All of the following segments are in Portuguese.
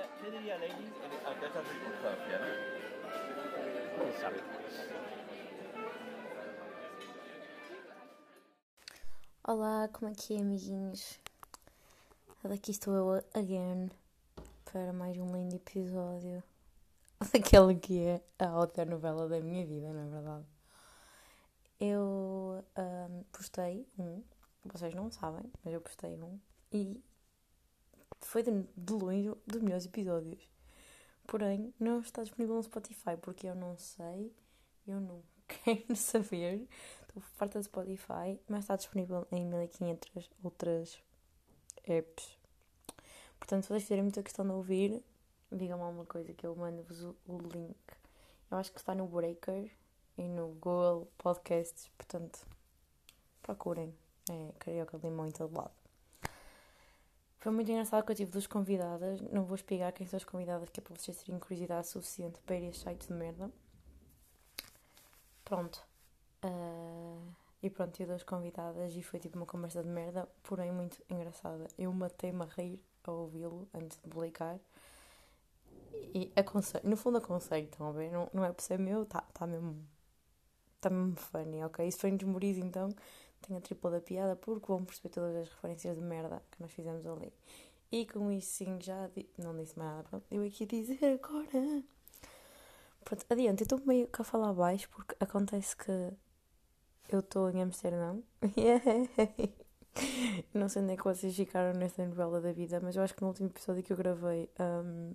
diría, ¿qué diría Lady ante esta circunstancia? ¿no? Quem sabe? Olá, como é que é, amiguinhos? Daqui estou eu again para mais um lindo episódio daquela que é a autonovela da minha vida, na verdade. Eu ahm, postei um, vocês não sabem, mas eu postei um e foi de, de longe dos melhores episódios. Porém, não está disponível no Spotify porque eu não sei, eu não quero saber. Estou farta de Spotify, mas está disponível em 1500 outras apps. Portanto, se vocês fizerem muita questão de ouvir, digam-me alguma coisa que eu mando-vos o, o link. Eu acho que está no Breaker e no Google Podcasts, portanto, procurem. É Carioca Limão em todo lado. Foi muito engraçado que eu tive duas convidadas. Não vou explicar quem são as convidadas, que é para vocês terem curiosidade suficiente para ir a este site de merda. Pronto. Ah, e pronto, tive duas convidadas e foi tipo uma conversa de merda, porém muito engraçada. Eu matei-me a rir a ouvi-lo antes de publicar. E aconselho, no fundo aconselho, estão a ver? Não, não é por ser meu, está tá mesmo. Está mesmo funny, ok? E se forem desmoridos, então tem a tripla da piada, porque vão perceber todas as referências de merda que nós fizemos ali. E com isso, sim, já di- não disse mais nada. Pronto, eu aqui dizer agora. Pronto, adiante, eu estou meio que a falar baixo porque acontece que eu estou em Amsterdão. Não sei onde é que vocês ficaram nesta novela da vida, mas eu acho que no último episódio que eu gravei hum,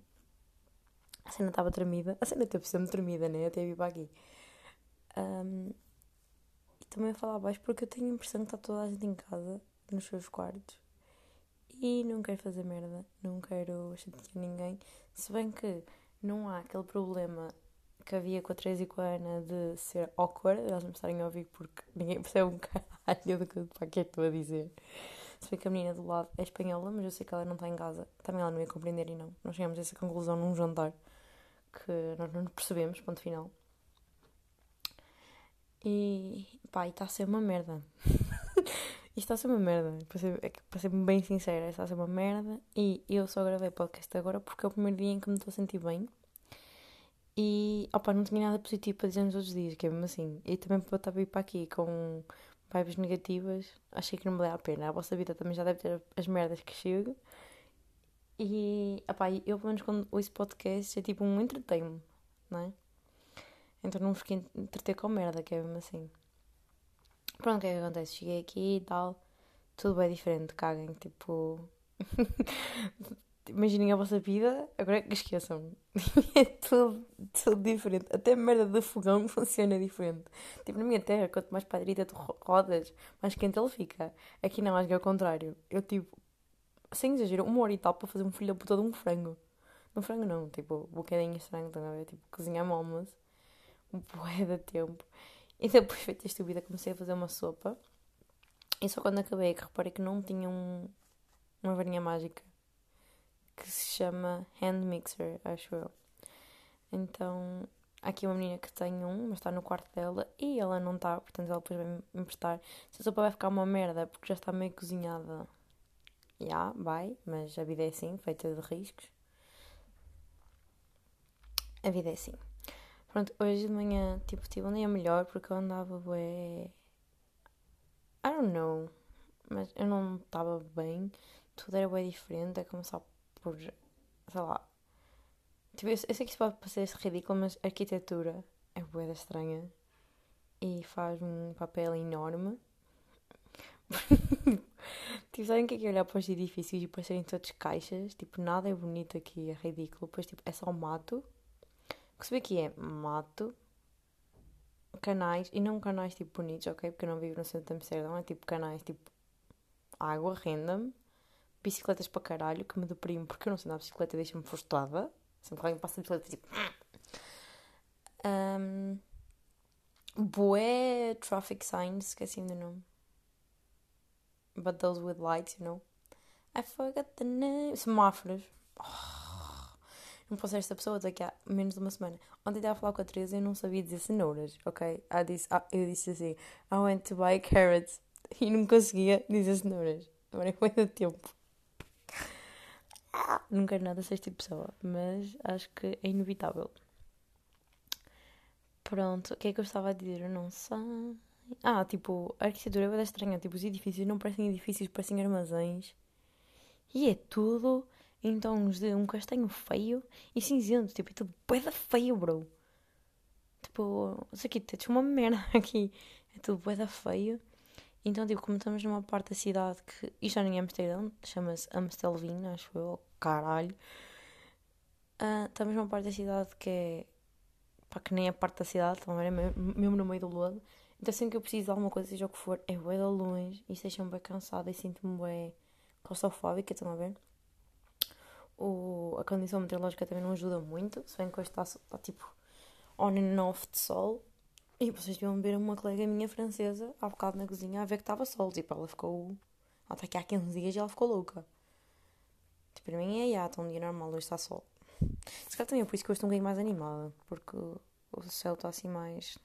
a cena estava tremida. A cena teve sempre tremida, né? Até vir para aqui. E também a falar baixo porque eu tenho a impressão que está toda a gente em casa, nos seus quartos. E não quero fazer merda, não quero chatear ninguém. Se bem que não há aquele problema que havia com a Teresa e com a Ana de ser awkward, elas me estarem a ouvir porque ninguém percebe um caralho do que, que é que estou a dizer. Se bem que a menina do lado é espanhola, mas eu sei que ela não está em casa. Também ela não ia compreender e não. Nós chegamos a essa conclusão num jantar que nós não percebemos, ponto final. E pá, está a ser uma merda. Isto está a ser uma merda. Para ser, é para ser bem sincera, está a ser uma merda. E eu só gravei podcast agora porque é o primeiro dia em que me estou a sentir bem. E opa, não tinha nada positivo para dizer nos outros dias, que é mesmo assim. E também para estar a vir para aqui com vibes negativas, achei que não valia a pena. A vossa vida também já deve ter as merdas que chego. E opá, eu pelo menos quando ouço podcast é tipo um entretenho, não é? Então não me fiquei entreter com merda, que é mesmo assim. Pronto, o que é que acontece? Cheguei aqui e tal, tudo bem diferente, caguem, tipo. Imaginem a vossa vida, agora é que esqueçam. é tudo, tudo diferente. Até a merda do fogão funciona diferente. Tipo, na minha terra, quanto mais para a direita tu ro- rodas, mais quente ele fica. Aqui não, acho que é o contrário. Eu, tipo, sem exagero, uma hora e tal para fazer um filho da puta de um frango. Um frango não, tipo, um bocadinho estranho, estão a ver? Tipo, cozinhar almoço. Bué de tempo. E depois, feita esta vida, comecei a fazer uma sopa. E só quando acabei é que reparei que não tinha um, uma varinha mágica que se chama Hand Mixer, acho eu. Então, aqui uma menina que tem um, mas está no quarto dela e ela não está, portanto ela depois vai me emprestar. Se a sopa vai ficar uma merda porque já está meio cozinhada, já, vai, mas a vida é assim, feita de riscos. A vida é assim. Pronto, hoje de manhã, tipo, tive um dia melhor porque eu andava bué... I don't know, mas eu não estava bem, tudo era bem diferente, é começar por, sei lá... Tipo, eu, eu sei que isso pode parecer ridículo, mas a arquitetura é bué da estranha e faz um papel enorme. tipo, sabem o que é que é olhar para os edifícios e parecerem todos caixas? Tipo, nada é bonito aqui, é ridículo. Depois, tipo, é só mato. O que é mato, canais, e não canais tipo bonitos, ok? Porque eu não vivo no centro de Amsterdão, é tipo canais tipo água, random, bicicletas para caralho, que me deprimo porque eu não sei andar de bicicleta e deixa-me frustrada. Sempre que alguém passa de bicicleta, tipo. Um, bué traffic signs, esqueci-me do nome. But those with lights, you know. I forgot the name. Semáforos. Oh, não posso ser esta pessoa daqui a menos de uma semana. Ontem estava a falar com a Teresa e eu não sabia dizer cenouras, ok? Ah, disse, ah, eu disse assim, I went to buy carrots. E não conseguia dizer cenouras. Demorei muito tempo. ah, não quero nada ser este tipo de pessoa, mas acho que é inevitável. Pronto, o que é que eu estava a dizer? Eu não sei. Ah, tipo, a arquitetura é bem estranha. Tipo, os edifícios não parecem edifícios, parecem armazéns. E é tudo em tons de um castanho feio e cinzento. Tipo, é tudo bué feio, bro. Tipo, isso aqui é uma merda aqui. É tudo bué feio. Então, tipo, como estamos numa parte da cidade que. Isto já nem é Amsterdão, chama-se Amstelveen, acho eu, caralho. Uh, estamos numa parte da cidade que é. pá, que nem é parte da cidade, estão a ver? É mesmo no meio do lodo. Então, sempre que eu preciso de alguma coisa, seja o que for, é de longe e deixa-me bem cansada e sinto-me bem claustrofóbica, estão a ver? O, a condição meteorológica também não ajuda muito, se bem que hoje está, está tipo on and off de sol. E vocês deviam ver uma colega minha francesa há bocado na cozinha a ver que estava sol. Tipo, ela ficou. Ela está aqui há 15 dias e ela ficou louca. Tipo, para mim é já, está um dia normal, hoje está sol. Se calhar também é por isso que eu estou um bocadinho mais animada. Porque o céu está assim mais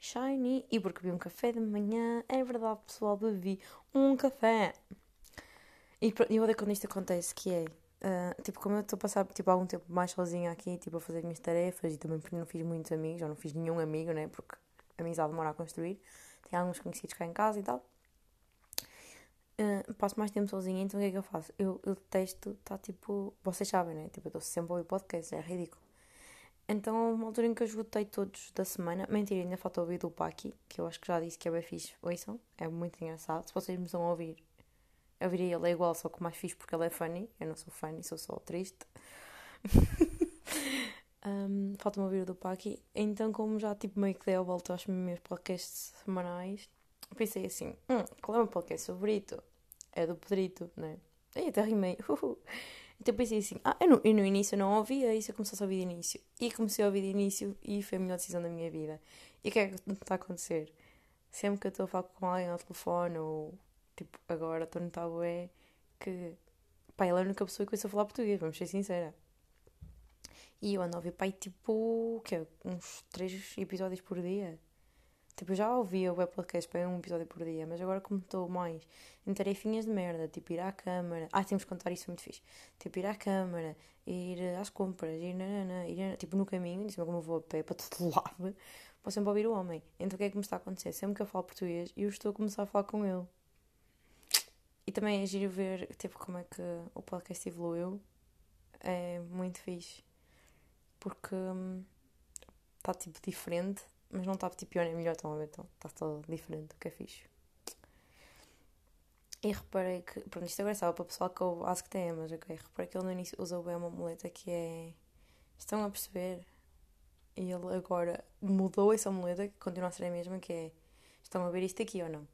shiny. E porque bebi um café de manhã. É verdade, pessoal, bebi um café. E eu odeio quando isto acontece, que é Uh, tipo, como eu estou a passar tipo, algum tempo mais sozinha aqui, tipo, a fazer as minhas tarefas e também porque não fiz muitos amigos, já não fiz nenhum amigo, né? Porque a amizade demora a construir. Tenho alguns conhecidos cá em casa e tal. Uh, passo mais tempo sozinha, então o que é que eu faço? Eu, eu detesto, tá tipo. Vocês sabem, né? Tipo, eu estou sempre a ouvir podcast, é ridículo. Então, uma altura em que eu esgotei todos da semana, mentira, ainda falta ouvir do Paki, que eu acho que já disse que é bem fixe. Ouçam, é muito engraçado. Se vocês me estão a ouvir, eu virei ele é igual, só que mais fixe porque ele é funny. Eu não sou funny, sou só triste. um, Falta-me ouvir o do Paki. Então, como já tipo meio que dei a volta aos meus podcasts semanais, pensei assim: hum, qual é o meu podcast favorito? É do Pedrito, né? E até rimei. Uhul. Então pensei assim: ah, eu no, eu no início não ouvia, isso eu comecei a ouvir de início. E comecei a ouvir de início e foi a melhor decisão da minha vida. E o que é que está a acontecer? Sempre que eu estou a falar com alguém ao telefone ou Tipo, agora estou no tabu é que. Pá, ele é a única pessoa que falar português, vamos ser sincera. E eu ando a ouvir, pai, tipo, o quê? Uns 3 episódios por dia. Tipo, eu já ouvia o web podcast para um episódio por dia, mas agora como estou mais em tarefinhas de merda, tipo ir à câmara. Ah, temos que contar isso, é muito fixe. Tipo, ir à câmara, ir às compras, ir, nanana, ir tipo no caminho, em como eu vou a pé para todo lado, vou sempre ouvir o homem. Então o que é que me está a acontecer? Sempre que eu falo português, eu estou a começar a falar com ele. E também é giro ver tipo, como é que o podcast evoluiu. É muito fixe. Porque está hum, tipo diferente, mas não está tipo pior nem melhor, estão a ver? Então está todo diferente, o que é fixe. E reparei que, pronto, isto agora estava para o pessoal que eu acho que tem, mas ok, reparei que ele no início bem uma muleta que é. Estão a perceber? E ele agora mudou essa muleta, que continua a ser a mesma, que é. Estão a ver isto aqui ou não?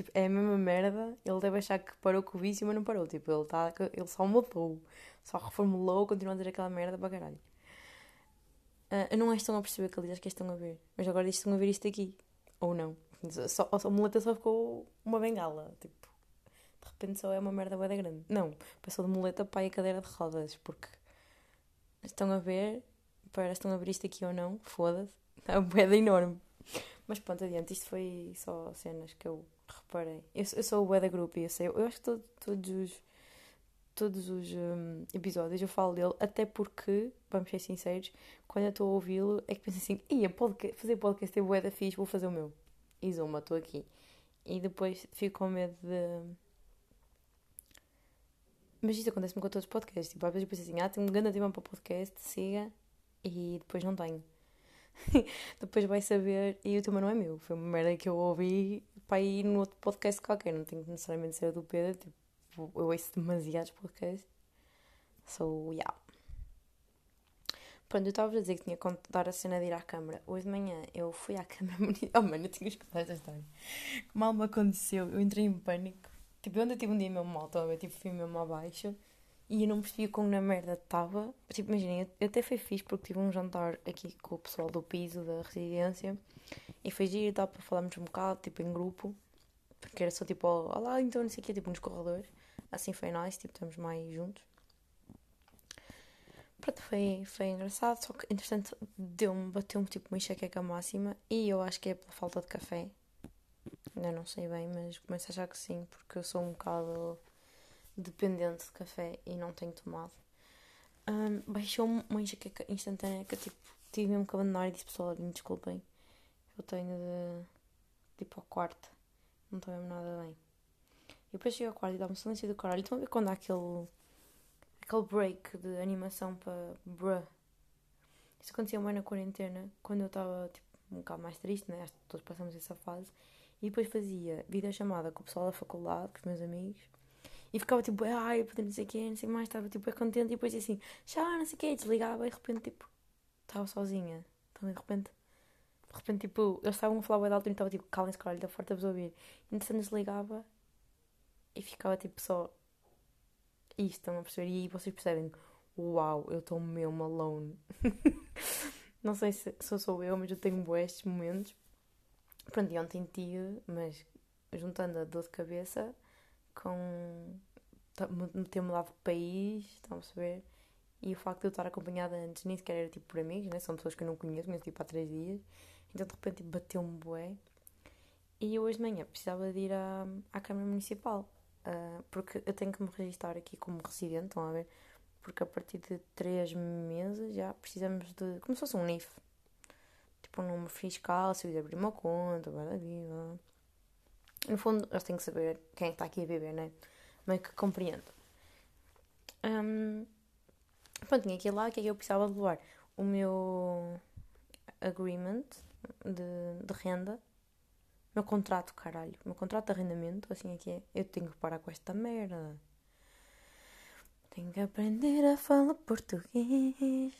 Tipo, é a mesma merda. Ele deve achar que parou com o vício, mas não parou. Tipo, ele, tá, ele só mudou. Só reformulou, continua a dizer aquela merda para caralho. Uh, não é estão a perceber ele diz que estão a ver. Mas agora diz estão a ver isto aqui. Ou não. Só, a muleta só ficou uma bengala. Tipo, de repente só é uma merda bem grande. Não. Passou de muleta para a cadeira de rodas. Porque estão a ver. Para estão a ver isto aqui ou não. Foda-se. É uma moeda enorme. Mas pronto, adiante. Isto foi só cenas que eu reparei. Eu, eu sou o Weather Group e eu sei. Eu acho que todo, todos os, todos os um, episódios eu falo dele, até porque, vamos ser sinceros, quando eu estou a ouvi-lo é que penso assim: ia fazer podcast é Weather fixe, vou fazer o meu. E Zuma, estou aqui. E depois fico com medo de. Mas isso acontece-me com todos os podcasts. Tipo, às vezes eu penso assim: ah, tenho um grande tema para podcast, siga, e depois não tenho. depois vai saber e o tema não é meu. Foi uma merda que eu ouvi para ir no outro podcast qualquer. Não tem que necessariamente ser do Pedro. Tipo, eu ouço demasiados podcasts. So, yeah. Pronto, eu estava a dizer que tinha que contar a cena de ir à câmara. Hoje de manhã eu fui à câmara. Oh, mano, eu tinha que esta história. Mal me aconteceu. Eu entrei em pânico. Tipo, eu ainda tive um dia mesmo mal, ver? Tipo, fui mesmo abaixo. E eu não percebi como na merda estava. Tipo, imaginem, eu até foi fixe porque tive um jantar aqui com o pessoal do piso da residência. E foi giro e tal para falarmos um bocado, tipo, em grupo. Porque era só tipo, olá, então não sei o quê, tipo, nos corredores. Assim foi nice, tipo, estamos mais juntos. Pronto, foi, foi engraçado, só que entretanto deu-me, bateu-me tipo uma enxaqueca máxima e eu acho que é pela falta de café. Ainda não sei bem, mas começo a achar que sim, porque eu sou um bocado dependente de café e não tenho tomado. Um, Baixou-me uma enxaqueca instantânea que tipo, tive mesmo que abandonar e disse pessoal, me desculpem. Eu tenho de tipo ao quarto. Não estou mesmo nada bem. E depois cheguei ao quarto e dá-me silêncio do caralho. Estão a ver quando há aquele, aquele break de animação para bruh. Isso acontecia mais na quarentena, quando eu estava tipo, um bocado mais triste, né? Todos passamos essa fase. E depois fazia videochamada com o pessoal da faculdade, com os meus amigos. E ficava tipo, ai, podemos não sei o quê, não sei mais. Estava tipo, é contente. E depois assim, já, não sei o quê. Desligava e de repente, tipo, estava sozinha. Então, de repente, de repente, tipo, eles estavam a falar bem alto e estava tipo, calem-se, caralho, está forte a vos ouvir. E entretanto, desligava e ficava tipo só. Isto, estão a perceber? E aí vocês percebem, uau, eu estou mesmo alone. não sei se, se sou eu, mas eu tenho estes momentos. Pronto, e ontem tive, mas juntando a dor de cabeça com ter mudado de país, estão a perceber? E o facto de eu estar acompanhada antes nem sequer era tipo por amigos, né? São pessoas que eu não conheço, conheço tipo há três dias. Então de repente tipo, bateu-me bué. E hoje de manhã precisava de ir à, à Câmara Municipal. Uh, porque eu tenho que me registrar aqui como residente, estão a ver? Porque a partir de três meses já precisamos de. como se fosse um NIF. Tipo um número fiscal, se eu abrir uma conta, blá, blá, blá. No fundo, eles têm que saber quem é que está aqui a viver, né? Meio que compreendo. Um, pronto, tinha aquilo lá, o que é que eu precisava de levar? O meu agreement de, de renda, meu contrato, caralho, meu contrato de arrendamento, assim é que é. Eu tenho que parar com esta merda. Tenho que aprender a falar português.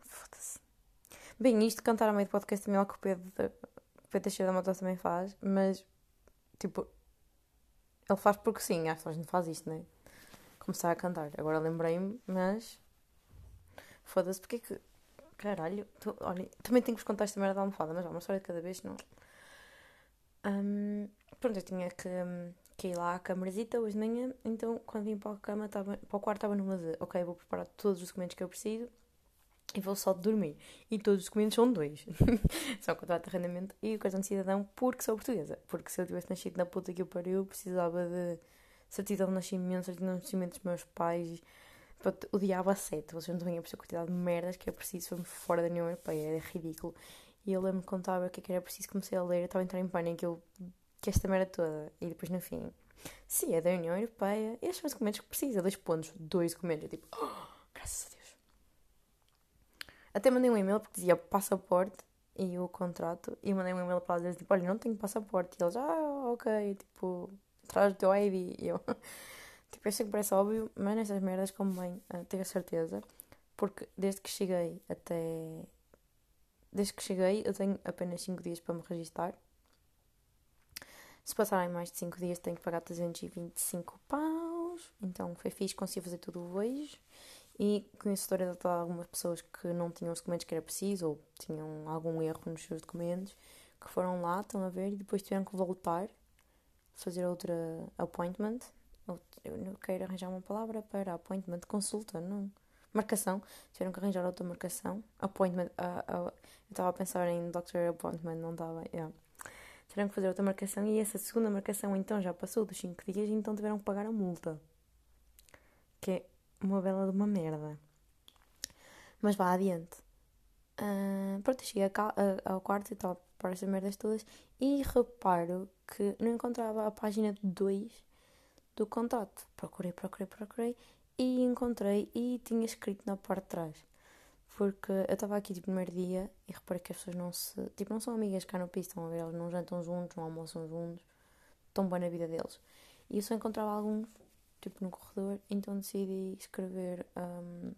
Foda-se. Bem, isto cantar a meio do podcast também é o que o Pedro, Pedro da Mota também faz, mas Tipo, ele faz porque sim, acho que a gente faz isto, não é? Começar a cantar. Agora lembrei-me, mas. Foda-se, porque é que. Caralho, tu, olha, também tenho que vos contar esta merda da almofada, mas é uma história de cada vez, não. Um, pronto, eu tinha que, que ir lá à camarazita hoje de manhã, então quando vim para a cama, tava, para o quarto, estava numa de, ok, vou preparar todos os documentos que eu preciso e vou só dormir. E todos os documentos são dois. são o contrato de arrendamento e o cartão de cidadão porque sou portuguesa. Porque se eu tivesse nascido na puta que eu pariu, precisava de certidão de nascimento, certidão de nascimento dos meus pais. O diabo a sete. Vocês não estão a perceber a quantidade de merdas que é preciso fora da União Europeia. É ridículo. E eu lembro-me contava o que, é que era preciso, comecei a ler, eu estava a entrar em pânico, eu, que esta merda toda. E depois no fim, sim, é da União Europeia. Estes são os documentos que precisa, dois pontos, dois documentos. Eu tipo, oh, graças a Deus. Até mandei um e-mail porque dizia passaporte e o contrato. E mandei um e-mail para eles tipo, olha, não tenho passaporte. E eles, ah, ok, tipo, traz o teu ID. E eu, tipo, eu sei que parece óbvio, mas nessas merdas convém uh, ter a certeza. Porque desde que cheguei até. Desde que cheguei, eu tenho apenas 5 dias para me registar. Se passarem mais de 5 dias, tenho que pagar 325 paus. Então foi fixe, consegui fazer tudo hoje. E conheço história de algumas pessoas que não tinham os documentos que era preciso ou tinham algum erro nos seus documentos, que foram lá, estão a ver, e depois tiveram que voltar, fazer outra appointment. Eu não quero arranjar uma palavra para appointment, consulta, não. Marcação, tiveram que arranjar outra marcação. Appointment, uh, uh, eu estava a pensar em Doctor Appointment, não estava. Yeah. Tiveram que fazer outra marcação e essa segunda marcação então já passou dos 5 dias, então tiveram que pagar a multa. Que é uma bela de uma merda. Mas vá adiante. Uh, pronto, cheguei ao quarto e tal, para essas merdas todas e reparo que não encontrava a página 2 do contrato. Procurei, procurei, procurei e encontrei e tinha escrito na parte de trás. Porque eu estava aqui tipo, no primeiro dia e reparei que as pessoas não se. Tipo, não são amigas cá no piso, estão a ver? Elas não jantam juntos, não almoçam juntos, estão bem na vida deles. E eu só encontrava alguns tipo no corredor, então decidi escrever um,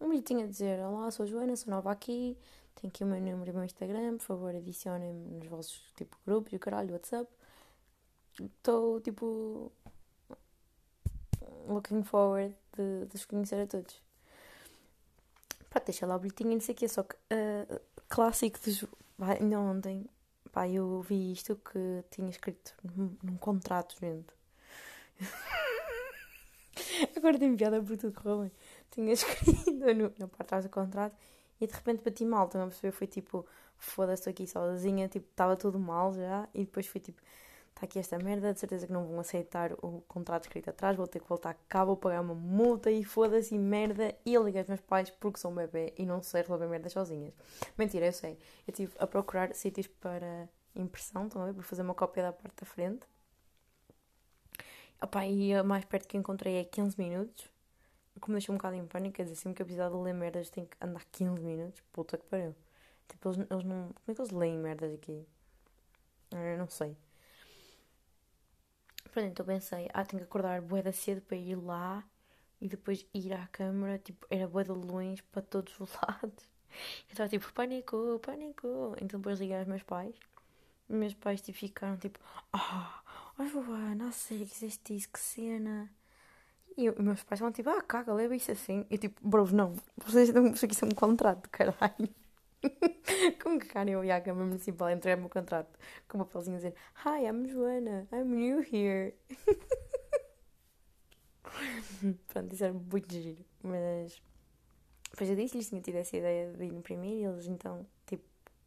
um bilhetinho a dizer Olá, sou Joana, sou nova aqui, tenho aqui o meu número e o meu Instagram, por favor adicionem-me nos vossos tipo grupos e o caralho, WhatsApp. Estou tipo looking forward de, de os conhecer a todos. Pá, deixa lá o bilhetinho e não sei o que, só que uh, clássico de ainda ontem, pá, eu vi isto que tinha escrito num, num contrato, gente. Agora tenho piada por tudo correu bem. Tinha escrito no, na parte trás do contrato e de repente bati mal. Estão a perceber? Foi tipo, foda-se aqui sozinha, tipo, estava tudo mal já. E depois foi tipo, está aqui esta merda, de certeza que não vão aceitar o contrato escrito atrás, vou ter que voltar cá, vou pagar uma multa e foda-se merda. E eu liguei aos meus pais porque sou um bebê e não sei resolver merdas sozinhas. Mentira, eu sei. Eu estive a procurar sítios para impressão, estão a ver? Para fazer uma cópia da parte da frente. Opa, e a mais perto que encontrei é 15 minutos. Como deixou um bocado em pânico, quer dizer, sempre que eu precisar de ler merdas tenho que andar 15 minutos. Puta que pariu. Tipo, eles, eles não. Como é que eles leem merdas aqui? Eu não sei. Pronto, então pensei, ah, tenho que acordar bué da cedo para ir lá e depois ir à câmara, tipo, era bué de longe para todos os lados. Eu estava tipo, pânico, pânico. Então depois liguei aos meus pais. Meus pais tipo, ficaram tipo, ah, oh, oh, Joana, a sério que fizeste isso, que cena. E eu, meus pais vão tipo, ah, caga, leva isso assim. E tipo, bros, não, vocês não, isso aqui é um contrato, caralho. Como que cara eu ia à Câmara Municipal entregar o meu contrato com uma papelzinho a dizer Hi, I'm Joana, I'm new here. Pronto, isso era muito giro. Mas depois eu disse-lhes, tinha tido essa ideia de ir imprimir e eles então,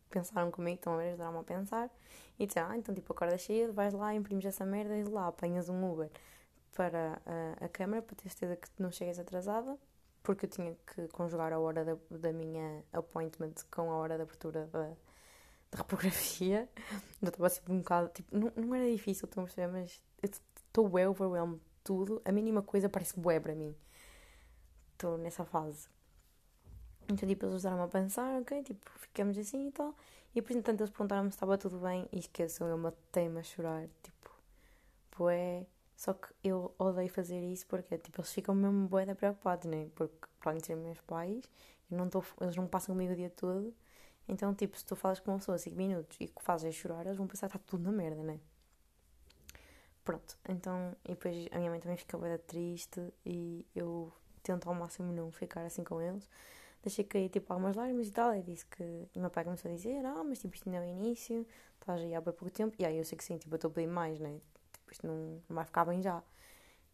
pensaram comigo, estão a ver, ajudaram-me a pensar e disseram, ah, então tipo, acorda cheio, vais lá, imprimes essa merda e lá apanhas um Uber para a, a Câmara para ter certeza que não chegas atrasada porque eu tinha que conjugar a hora da, da minha appointment com a hora da abertura da, da repografia. Eu estava assim um bocado, tipo, não, não era difícil, estão a perceber, mas estou bem overwhelmed tudo. A mínima coisa parece bué para mim. Estou nessa fase. Então, tipo, eles usaram-me a pensar, ok, tipo, ficamos assim e tal. E depois, entanto, eles perguntaram-me se estava tudo bem e esqueçam, eu matei-me a chorar, tipo, bué só que eu odeio fazer isso porque tipo, eles ficam mesmo boeda preocupados, né? Porque para além de serem meus pais, não tô, eles não passam comigo o dia todo. Então, tipo, se tu falas com uma pessoa 5 minutos e que fazes chorar, eles vão pensar que está tudo na merda, né? Pronto, então, e depois a minha mãe também fica bem triste e eu tento ao máximo não ficar assim com eles. Deixei cair tipo algumas lágrimas e tal, e disse que. E meu pai começou a dizer: Ah, mas tipo, isto ainda é o início, estás aí há bem pouco tempo. E aí eu sei que sim, tipo, eu estou pedir mais, né? isto não, não vai ficar bem já.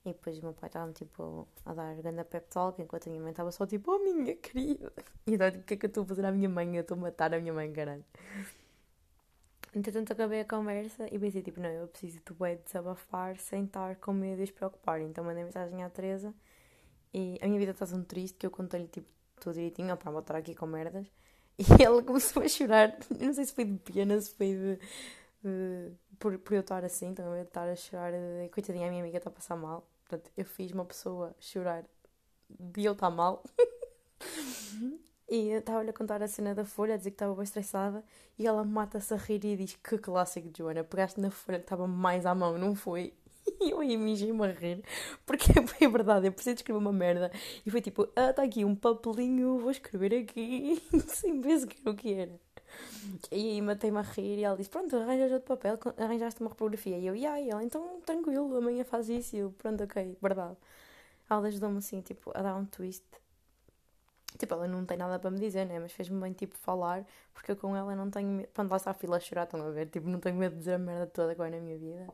E depois o meu pai estava tipo a dar grande pep talk, enquanto a minha mãe estava só tipo, oh minha querida. E então, tipo, o que é que eu estou a fazer à minha mãe? Eu estou a matar a minha mãe, caralho. Entretanto, acabei a conversa e pensei, tipo, não, eu preciso de bem desabafar sem estar com medo de preocupar. Então mandei mensagem à Teresa e a minha vida está tão triste que eu contei-lhe, tipo, tudo direitinho, ó, pá, vou estar aqui com merdas. E ela começou a chorar. Eu não sei se foi de pena, se foi de por, por eu estar assim, eu estar a chorar, de, coitadinha, a minha amiga está a passar mal. Portanto, eu fiz uma pessoa chorar de eu estar mal. e eu estava-lhe a contar a cena da folha, a dizer que estava bem estressada, e ela mata-se a rir e diz: Que clássico, Joana, pegaste na folha que estava mais à mão, não foi? E eu aí me a rir, porque foi verdade, eu preciso escrever uma merda. E foi tipo: Ah, está aqui um papelinho, vou escrever aqui, sem ver o que era. E aí matei-me a rir e ela disse: Pronto, arranjas outro papel, arranjaste uma repografia. E eu, e aí, ela, então tranquilo, amanhã faz isso. E eu, pronto, ok, verdade. Ela ajudou-me assim, tipo, a dar um twist. Tipo, ela não tem nada para me dizer, né? Mas fez-me bem, tipo, falar, porque eu com ela não tenho medo. Quando lá está a fila a chorar, estão a ver? Tipo, não tenho medo de dizer a merda toda agora na minha vida.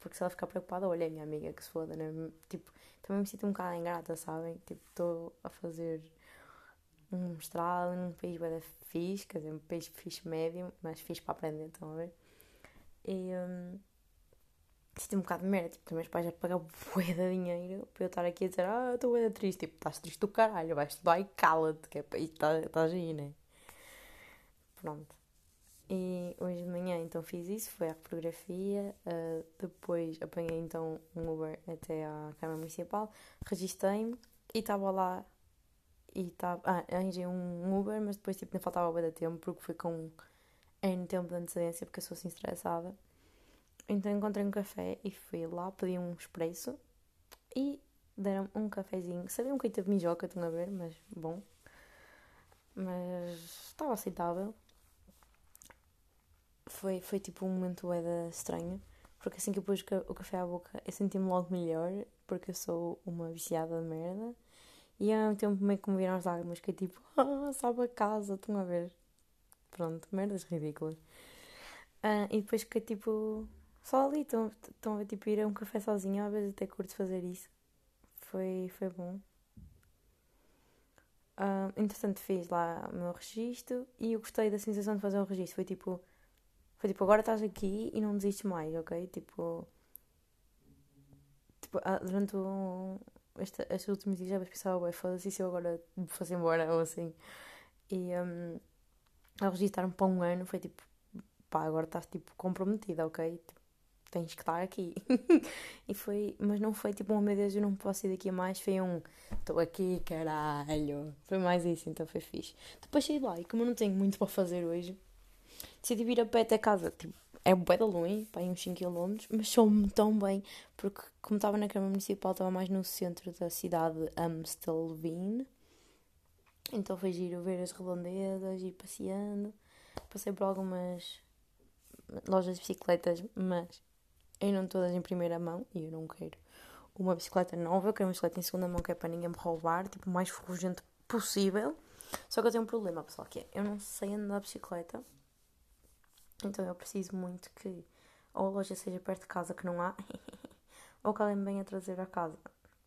Porque se ela ficar preocupada, olha, minha amiga, que se foda, né? Tipo, também me sinto um bocado ingrata, sabem? Tipo, estou a fazer um mestrado num país bem fixe, quer dizer, um país fixe médio, mas fixe para aprender, estão a ver? E um, senti um bocado de merda, tipo, os meus pais já pagaram bué de dinheiro para eu estar aqui a dizer, ah, estou bué triste, tipo, estás triste do caralho, vais estudar e cala-te, que é para estás tá aí, né? Pronto. E hoje de manhã então fiz isso, foi à fotografia, uh, depois apanhei então um Uber até à Câmara Municipal, registrei-me e estava lá e estava. Ah, arranjei um Uber, mas depois tipo, não faltava bem de tempo porque fui com N tempo de antecedência porque eu sou assim estressada. Então encontrei um café e fui lá, pedi um expresso e deram um cafezinho. Sabiam que teve mijoca, estão a ver, mas bom. Mas estava aceitável. Foi, foi tipo um momento bem estranho. Porque assim que eu pus o café à boca, eu senti-me logo melhor. Porque eu sou uma viciada de merda. E ao mesmo tempo meio que me viram as lágrimas, que é tipo, ah, sabe a casa, estão a ver. Pronto, merdas ridículas. Uh, e depois fiquei tipo, só ali, estão a ver, tipo, ir a um café sozinho, às vezes até curto fazer isso. Foi, foi bom. Uh, entretanto, fiz lá o meu registro e eu gostei da sensação de fazer o registro. Foi tipo, Foi tipo, agora estás aqui e não desistes mais, ok? Tipo. Tipo, ah, durante o, este, estes últimos dias já pensava, ué, foda-se se eu agora me fosse embora ou assim. E um, ao registrar-me para um ano foi tipo, pá, agora estás tipo comprometida, ok? Tipo, tens que estar aqui. e foi, mas não foi tipo, oh meu Deus, eu não posso ir daqui a mais. Foi um, estou aqui, caralho. Foi mais isso, então foi fixe. Depois saí lá e como eu não tenho muito para fazer hoje, decidi vir a pé até casa. Tipo, é bué de longe, pá, uns 5 km, mas sou-me tão bem, porque como estava na Câmara Municipal, estava mais no centro da cidade de Amstelveen. Então foi giro ver as redondezas, ir passeando. Passei por algumas lojas de bicicletas, mas não todas em primeira mão e eu não quero uma bicicleta nova, eu quero uma bicicleta em segunda mão que é para ninguém me roubar, tipo, o mais ferrugente possível. Só que eu tenho um problema, pessoal, que é eu não sei andar de bicicleta, então eu preciso muito que ou a loja seja perto de casa que não há, ou que alguém me venha trazer a casa.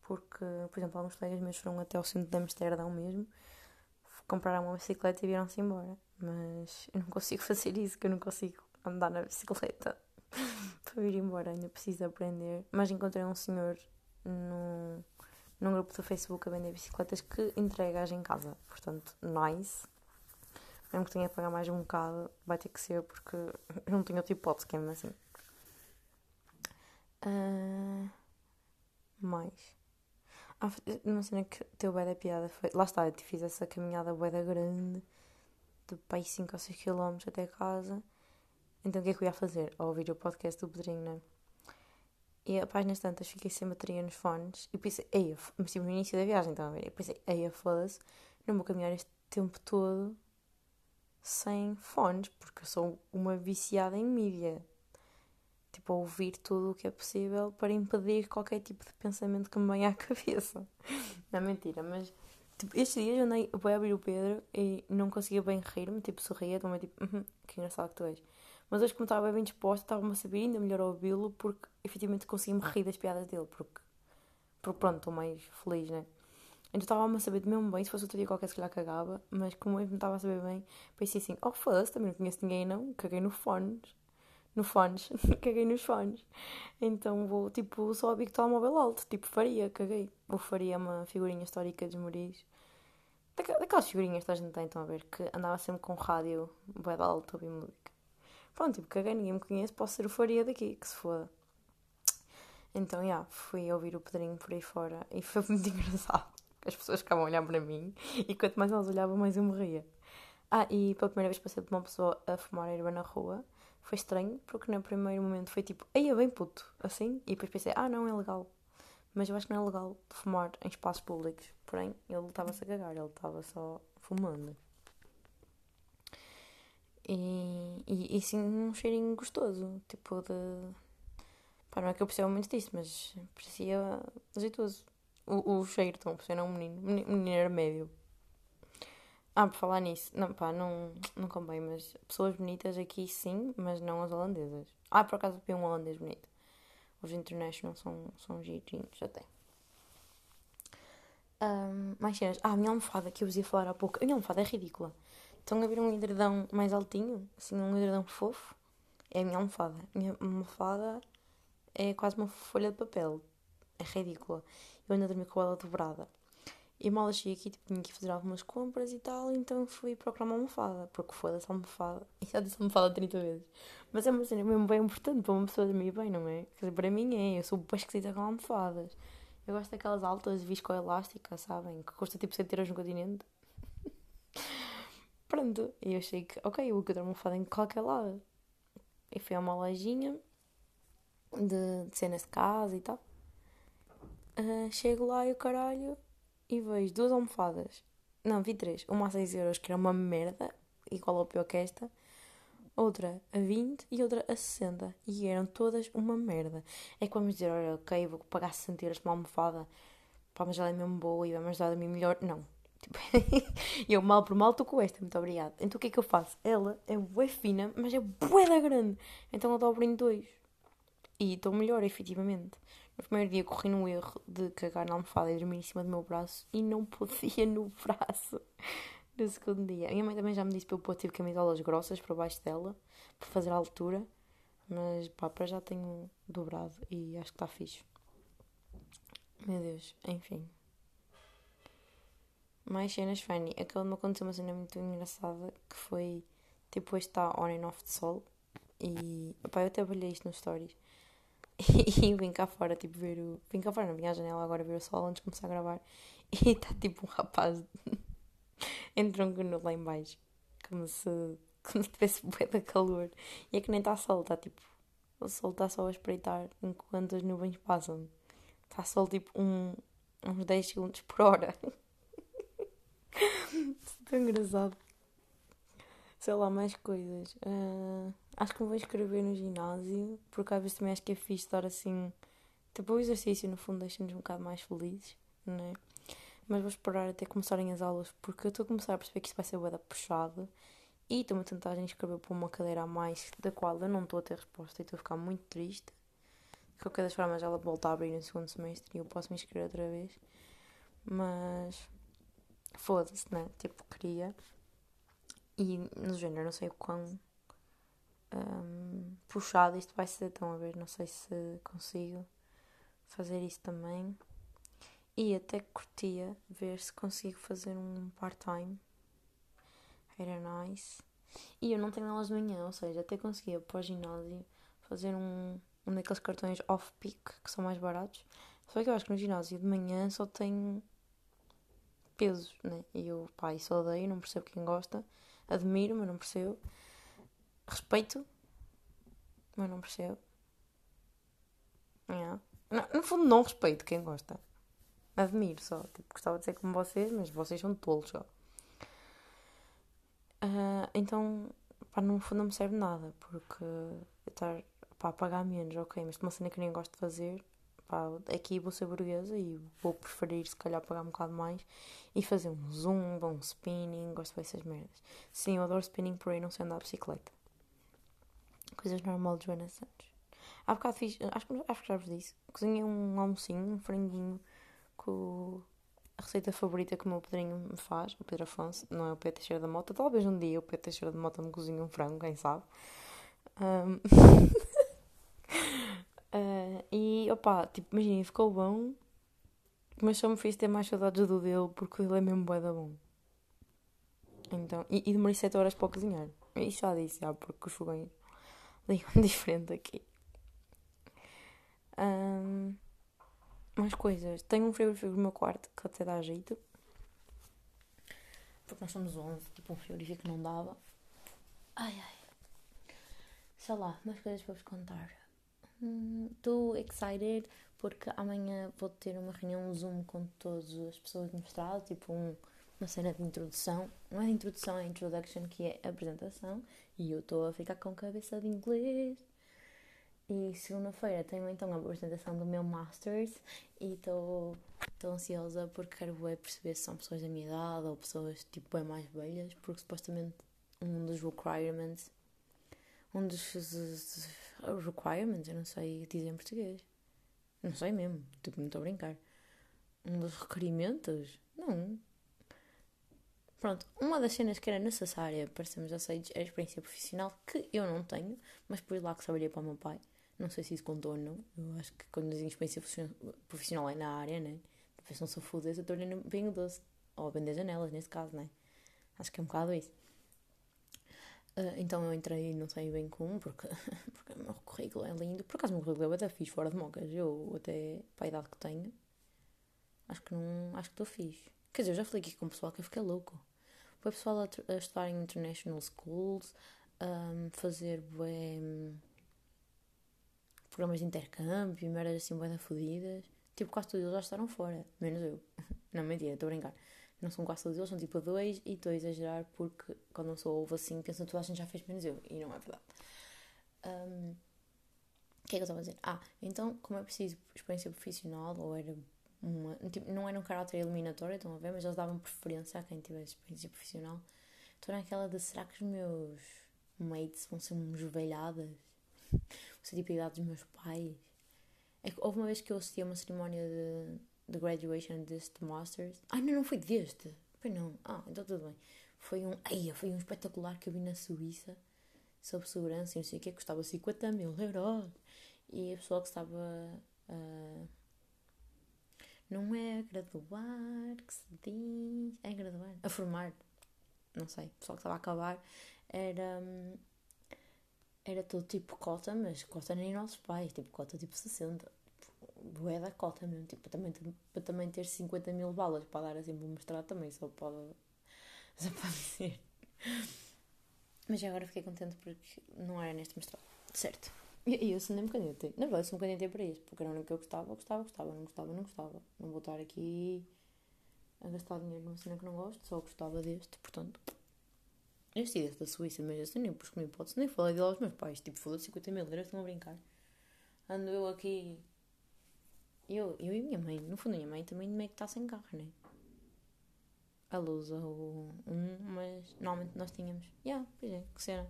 Porque, por exemplo, alguns colegas meus foram até ao centro de Amsterdão mesmo, compraram uma bicicleta e viram-se embora. Mas eu não consigo fazer isso, que eu não consigo andar na bicicleta para vir embora, ainda preciso aprender. Mas encontrei um senhor no, num grupo do Facebook a vender bicicletas que entregas em casa. Portanto, nice. Mesmo que tenha que pagar mais um bocado, vai ter que ser porque eu não tenho outra hipótese, que é mesmo assim. Uh, mais. Ah, uma cena que teu bué da piada foi. Lá está, eu te fiz essa caminhada bué da grande, de pai 5 ou 6 km até casa. Então o que é que eu ia fazer? Ao ouvir o podcast do Pedrinho, né? E a páginas tantas fiquei sem bateria nos fones e pensei, eia, mas tipo no início da viagem, então a ver, eu pensei, eia, foda-se, não vou caminhar este tempo todo sem fones, porque eu sou uma viciada em mídia. Tipo, a ouvir tudo o que é possível para impedir qualquer tipo de pensamento que me venha à cabeça. Não é mentira, mas tipo, estes dias eu andei, vou abrir o Pedro e não conseguia bem rir-me, tipo, sorria, também tipo, uhum, que engraçado que tu és. Mas hoje, como estava bem disposta, estava-me a saber ainda melhor ouvi-lo porque efetivamente consegui-me rir das piadas dele, porque, porque pronto, estou mais feliz, né? Então estava-me a saber mesmo bem, se fosse outro dia qualquer se calhar cagava, mas como eu me estava a saber bem, pensei assim, oh foda-se, também não conheço ninguém não, caguei no fones, no fones, caguei nos fones. Então vou, tipo, só abrir o telemóvel alto, tipo, faria, caguei. Ou faria uma figurinha histórica dos Moris. Daquelas figurinhas que a gente tem, estão a ver, que andava sempre com rádio, bué de alto, ouvir música. Pronto, tipo, caguei, ninguém me conhece, posso ser o faria daqui, que se foda. Então, já, yeah, fui ouvir o Pedrinho por aí fora e foi muito engraçado as pessoas ficavam a olhar para mim e quanto mais elas olhavam, mais eu morria. Ah, e pela primeira vez passei de uma pessoa a fumar erva na rua. Foi estranho, porque no primeiro momento foi tipo, aí é bem puto, assim. E depois pensei, ah, não, é legal. Mas eu acho que não é legal fumar em espaços públicos. Porém, ele estava-se a cagar, ele estava só fumando. E, e, e sim, um cheirinho gostoso, tipo de. Pá, não é que eu perceba muito disso, mas parecia azeitoso. O, o cheiro, estão a perceber? Não um menino. Menino era médio. Ah, por falar nisso, não, pá, não, não convém, mas pessoas bonitas aqui sim, mas não as holandesas. Ah, por acaso vi um holandês bonito. Os international são, são girinhos, até. Um, mais cenas. Ah, a minha almofada que eu vos ia falar há pouco. A minha almofada é ridícula. Estão a ver um edredão mais altinho? Assim, um edredão fofo? É a minha almofada. A minha almofada é quase uma folha de papel. É ridícula eu ainda dormi com ela dobrada. E mal achei aqui, tipo, tinha que fazer algumas compras e tal, então fui procurar uma almofada, porque foi dessa almofada. E já disse almofada 30 vezes. Mas é uma cena mesmo bem importante para uma pessoa dormir bem, não é? Quer dizer, para mim é, eu sou bem esquisita com almofadas. Eu gosto daquelas altas viscoelásticas, sabem? Que custa tipo 100 euros no continente. Pronto, e eu achei que, ok, eu vou encontrar uma almofada em qualquer lado. E fui a uma lojinha de, de cenas de casa e tal. Chego lá e o caralho e vejo duas almofadas. Não, vi três. Uma a 6 euros, que era uma merda, igual ao pior que esta. Outra a 20 e outra a 60. E eram todas uma merda. É que vamos dizer, olha, ok, vou pagar 60 euros uma almofada. Pá, mas ela é mesmo boa e vai-me ajudar a mim melhor. Não. Tipo, eu mal por mal estou com esta, muito obrigada. Então o que é que eu faço? Ela é bué fina, mas é bué da grande. Então eu dobro em dois. E estou melhor, efetivamente. No primeiro dia corri no erro de cagar na almofada e dormir em cima do meu braço e não podia no braço. no segundo dia. A minha mãe também já me disse para eu pôr tipo camisolas grossas para baixo dela, para fazer a altura. Mas pá, para já tenho dobrado e acho que está fixe. Meu Deus, enfim. Mais cenas funny. Aquela me aconteceu uma cena muito engraçada que foi tipo hoje está on and off de sol e pá, eu até olhei isto nos stories e vim cá fora tipo ver o. Vim cá fora, não vim à janela agora ver o sol antes de começar a gravar e está tipo um rapaz em tronco nu lá em baixo como se como se tivesse bué calor e é que nem está sol, está tipo o sol está só a espreitar enquanto as nuvens passam está sol tipo um, uns 10 segundos por hora tão engraçado sei lá, mais coisas. Uh, acho que me vou escrever no ginásio, porque às vezes também acho que é fixe estar assim. Tipo, o exercício no fundo deixa-nos um bocado mais felizes, né? Mas vou esperar até começarem as aulas, porque eu estou a começar a perceber que isto vai ser bué puxado. E estou-me a tentar inscrever para uma cadeira a mais, da qual eu não estou a ter resposta e estou a ficar muito triste. De qualquer das formas, ela volta a abrir no segundo semestre e eu posso me inscrever outra vez. Mas. Foda-se, né? Tipo, queria. E no género, não sei o quão um, puxado isto vai ser. Estão a ver? Não sei se consigo fazer isso também. E até curtia ver se consigo fazer um part-time. Era nice. E eu não tenho aulas de manhã, ou seja, até conseguia para o ginásio fazer um, um daqueles cartões off-peak que são mais baratos. Só que eu acho que no ginásio de manhã só tem pesos, né? E eu, pá, isso odeio, não percebo quem gosta. Admiro, mas não percebo. Respeito, mas não percebo. Yeah. No, no fundo, não respeito quem gosta. Admiro só. Tipo, gostava de ser como vocês, mas vocês são tolos só. Uh, então, pá, no fundo não me serve nada, porque estar a pagar menos, ok, mas uma cena que eu nem gosto de fazer, pá, aqui vou ser burguesa e vou preferir se calhar pagar um bocado mais e fazer um zumba, um spinning, gosto dessas merdas. Sim, eu adoro spinning, porém não sei andar de bicicleta. Coisas normal de Joana Santos. Há bocado fiz, acho, acho que já vos disse, cozinhei um almocinho, um franguinho com a receita favorita que o meu pedrinho me faz, o Pedro Afonso, não é o Pedro Teixeira da Mota. Talvez um dia o Pedro Teixeira da Mota me cozinhe um frango, quem sabe. Um... uh, e opá, tipo, imaginem, ficou bom, mas só me fez ter mais saudades do dele porque ele é mesmo bué da bom. Então, e, e demorei 7 horas para cozinhar. Isso já disse, já, porque os fogões ligam diferente aqui. Um, mais coisas. Tenho um frigorífico no meu quarto que até dá jeito. Porque nós somos 11, tipo, um frigorífico não dava. Ai ai. Sei lá, mais coisas para vos contar. Estou hum, excited porque amanhã vou ter uma reunião Zoom com todas as pessoas do mestrado, tipo um, uma cena de introdução. Não é de introdução, é introduction, que é apresentação. E eu estou a ficar com cabeça de inglês. E segunda-feira tenho então a apresentação do meu Masters e estou ansiosa porque quero ver, perceber se são pessoas da minha idade ou pessoas tipo bem mais velhas, porque supostamente um dos requirements, um dos, dos requirements, eu não sei dizer em português, não sei mesmo, tipo, não estou a brincar. Um dos requerimentos? Não. Pronto, uma das cenas que era necessária para sermos aceitos era a experiência profissional, que eu não tenho, mas depois lá que saberia para o meu pai. Não sei se isso contou ou não. Eu acho que quando dizem experiência profissional é na área, né? Depois não sou fudez, eu estou no vinho doce. Ou a vender janelas, nesse caso, né? Acho que é um bocado isso. Uh, então eu entrei, não sei bem como, porque, porque o meu currículo é lindo. Por acaso o meu currículo é até fixe fora de mocas. Eu, até para a idade que tenho, acho que não. Acho que estou fixe. Quer dizer, eu já falei aqui com o pessoal que eu fiquei louco. Foi pessoal a, a, estudar em international schools, um, fazer bem, programas de intercâmbio, merdas assim, bem fodidas. Tipo, quase todos eles já estaram fora, menos eu. Não, mentira, estou a brincar. Não são quase todos eles, são tipo dois e estou a exagerar porque quando sou ouvo assim, pensam que toda a gente já fez menos eu. E não é verdade. Um, o que é que eu estava a dizer? Ah, então, como é preciso experiência profissional, ou era uma. Tipo, não era um caráter eliminatório, estão a ver, mas eles davam preferência a quem tivesse experiência profissional. Estou naquela de será que os meus mates vão ser umas velhadas? Vão ser tipo a idade dos meus pais? É houve uma vez que eu assisti a uma cerimónia de de graduation deste Masters. Ah, não, não foi deste. Pois não. Ah, então tudo bem. Foi um, ai, foi um espetacular que eu vi na Suíça sobre segurança e não sei o que, custava 50 mil euros. E a pessoa que estava a. não é a graduar, que se diz. É graduar? A formar. Não sei. O pessoal que estava a acabar era. Era todo tipo cota, mas cota nem nossos pais, tipo cota tipo 60. Bué da cota mesmo, tipo, para também, ter, para também ter 50 mil balas para dar assim para mostrar também, só pode, só pode ser. Mas agora fiquei contente porque não era neste mestrado. Certo. E eu, eu nem me candidatei. Na verdade, se me candidatei para isso, porque era o único que eu gostava, gostava, gostava, não gostava, não gostava. Não vou estar aqui a gastar dinheiro numa cena que não gosto, só gostava deste, portanto. Eu sei deste da Suíça, mas assim nem pus como hipótese, nem falei dele aos meus pais. Tipo, falou de 50 mil euros, estão a brincar. Ando eu aqui. Eu, eu e minha mãe, no fundo, minha mãe também meio que está sem carro, né? A luz ou um, mas normalmente nós tínhamos. Ya, yeah, pois é, que cena.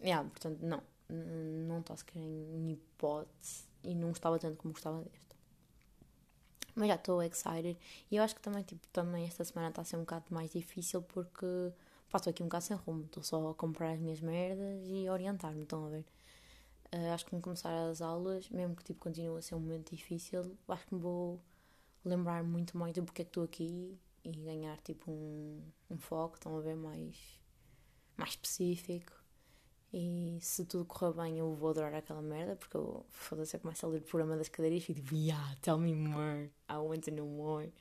Ya, yeah, portanto, não. Não está sequer em hipótese e não gostava tanto como gostava deste. Mas já estou excited e eu acho que também, tipo, também esta semana está a ser um bocado mais difícil porque passo aqui um bocado sem rumo. Estou só a comprar as minhas merdas e orientar-me, estão a ver? Uh, acho que quando começar as aulas, mesmo que tipo continue a ser um momento difícil, acho que me vou lembrar muito mais do porque é que estou aqui e ganhar tipo um, um foco, estão a ver, mais, mais específico. E se tudo correr bem, eu vou adorar aquela merda, porque eu, foda-se, eu começo a ler o programa das cadeiras e fico tipo, yeah, tell me more, I want to know more.